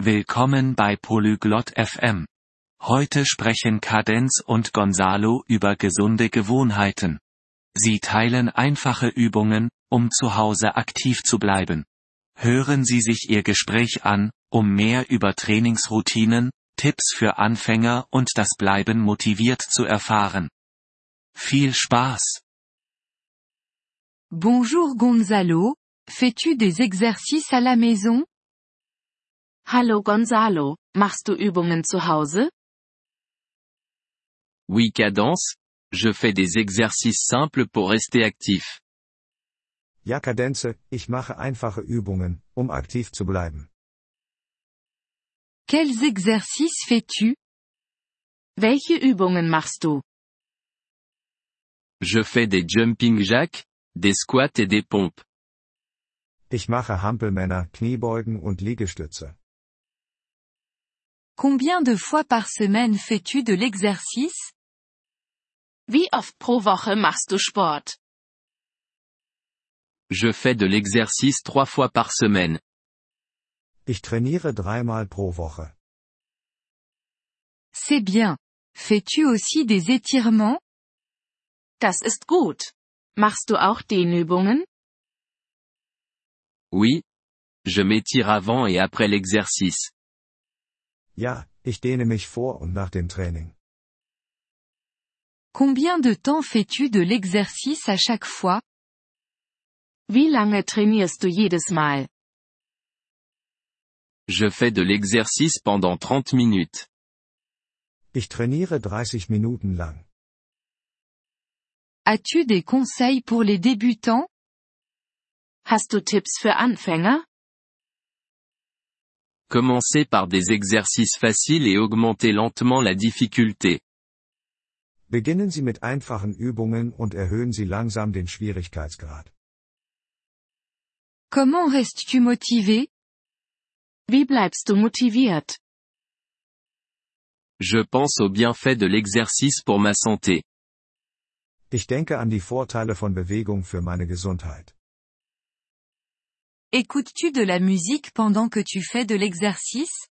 Willkommen bei Polyglot FM. Heute sprechen Cadenz und Gonzalo über gesunde Gewohnheiten. Sie teilen einfache Übungen, um zu Hause aktiv zu bleiben. Hören Sie sich Ihr Gespräch an, um mehr über Trainingsroutinen, Tipps für Anfänger und das Bleiben motiviert zu erfahren. Viel Spaß! Bonjour Gonzalo, fais-tu des exercices à la maison Hallo Gonzalo, machst du Übungen zu Hause? Oui Cadence, je fais des exercices simples pour rester actif. Ja Kadenze, ich mache einfache Übungen, um aktiv zu bleiben. Quels exercices fais-tu Welche Übungen machst du? Je fais des jumping jacks, des squats et des pompes. Ich mache Hampelmänner, Kniebeugen und Liegestütze. Combien de fois par semaine fais-tu de l'exercice? Wie oft pro Woche machst du Sport? Je fais de l'exercice trois fois par semaine. Ich trainiere dreimal pro Woche. C'est bien. Fais-tu aussi des étirements? Das ist gut. Machst du auch Dehnübungen? Oui. Je m'étire avant et après l'exercice. Ja, ich dehne mich vor und nach dem Training. Combien de temps fais-tu de l'exercice à chaque fois Wie lange trainierst du jedes Mal? Je fais de l'exercice pendant 30 minutes. Ich trainiere 30 Minuten lang. As-tu des conseils pour les débutants Hast du Tipps für Anfänger? Commencez par des exercices faciles et augmentez lentement la difficulté. Beginnen Sie mit einfachen Übungen und erhöhen Sie langsam den Schwierigkeitsgrad. Comment restes-tu motivé Wie bleibst du motiviert? Je pense aux bienfaits de l'exercice pour ma santé. Ich denke an die Vorteile von Bewegung für meine Gesundheit. Écoutes-tu de la musique pendant que tu fais de l'exercice?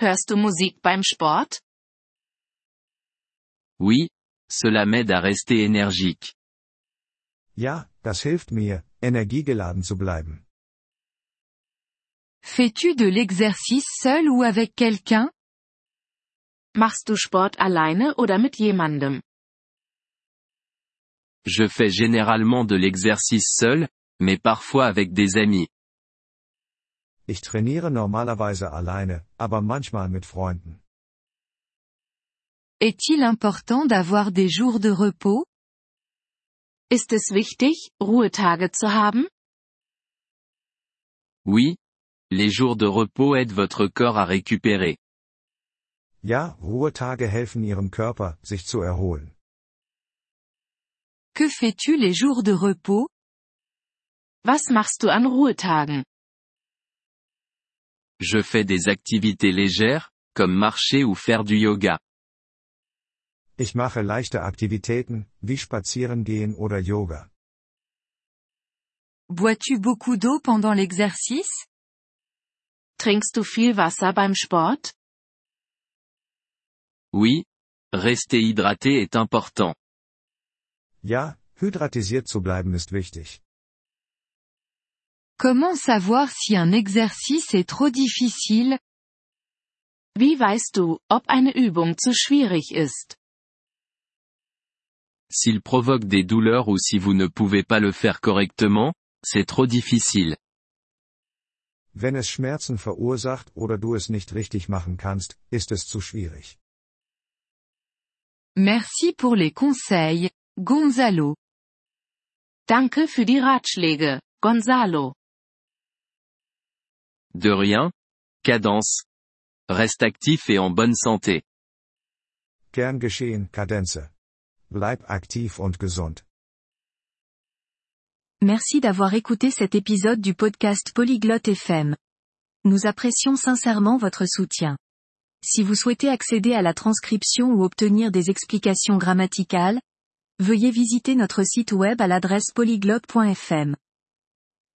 Hörst du Musik beim Sport? Oui. Cela m'aide à rester énergique. Ja, das hilft mir, energiegeladen zu bleiben. Fais-tu de l'exercice seul ou avec quelqu'un? Machst du Sport alleine oder mit jemandem? Je fais généralement de l'exercice seul, mais parfois avec des amis. Ich trainiere normalerweise alleine, aber manchmal mit Freunden. Est-il important d'avoir des jours de repos? Ist es wichtig, Ruhetage zu haben? Oui. Les jours de repos aident votre corps à récupérer. Ja, Ruhetage helfen Ihrem Körper, sich zu erholen. Que fais-tu les jours de repos? Was machst du an Ruhetagen? Je fais des activités légères, comme marcher ou faire du yoga. Ich mache leichte Aktivitäten, wie Spazierengehen oder Yoga. Bois-tu beaucoup d'eau pendant l'exercice Trinkst du viel Wasser beim Sport? Oui. Rester hydraté est important. Ja, hydratisiert zu bleiben ist wichtig. Comment savoir si un exercice est trop difficile Wie weißt du, ob eine Übung zu schwierig ist? S'il provoque des douleurs ou si vous ne pouvez pas le faire correctement, c'est trop difficile. Wenn es Schmerzen verursacht oder du es nicht richtig machen kannst, ist es zu schwierig. Merci pour les conseils, Gonzalo. Danke für die Ratschläge, Gonzalo. De rien. Cadence. Reste actif et en bonne santé. Gern geschehen, Kadenze. Bleib aktiv und gesund. Merci d'avoir écouté cet épisode du podcast Polyglotte FM. Nous apprécions sincèrement votre soutien. Si vous souhaitez accéder à la transcription ou obtenir des explications grammaticales, veuillez visiter notre site web à l'adresse polyglotte.fm.